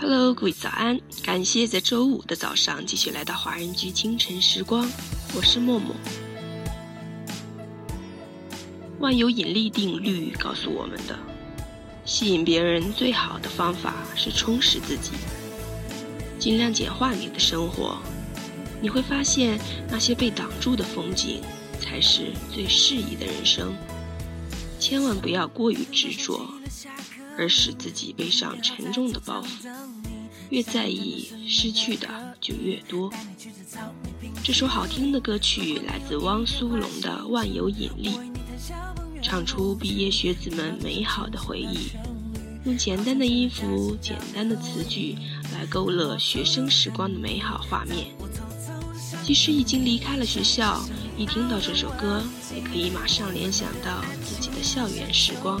Hello，各位早安！感谢在周五的早上继续来到华人居清晨时光，我是默默。万有引力定律告诉我们的，吸引别人最好的方法是充实自己，尽量简化你的生活，你会发现那些被挡住的风景才是最适宜的人生。千万不要过于执着。而使自己背上沉重的包袱，越在意失去的就越多。这首好听的歌曲来自汪苏泷的《万有引力》，唱出毕业学子们美好的回忆，用简单的音符、简单的词句来勾勒学生时光的美好画面。即使已经离开了学校，一听到这首歌，也可以马上联想到自己的校园时光。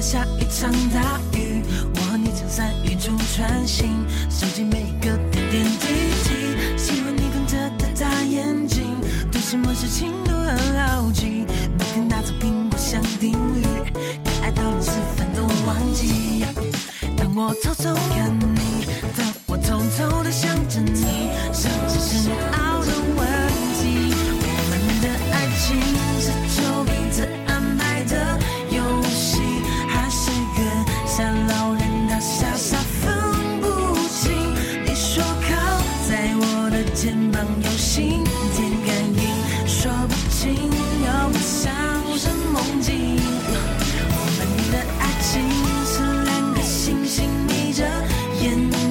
下一场大雨，我和你撑伞雨中穿行，收集每一个点点滴滴。喜欢你瞪着的大眼睛，对什么事情都很好奇。每天拿着苹果想定律，可爱到连吃饭都忘记。当我偷偷看你，当我偷偷的想着你，甚至深奥肩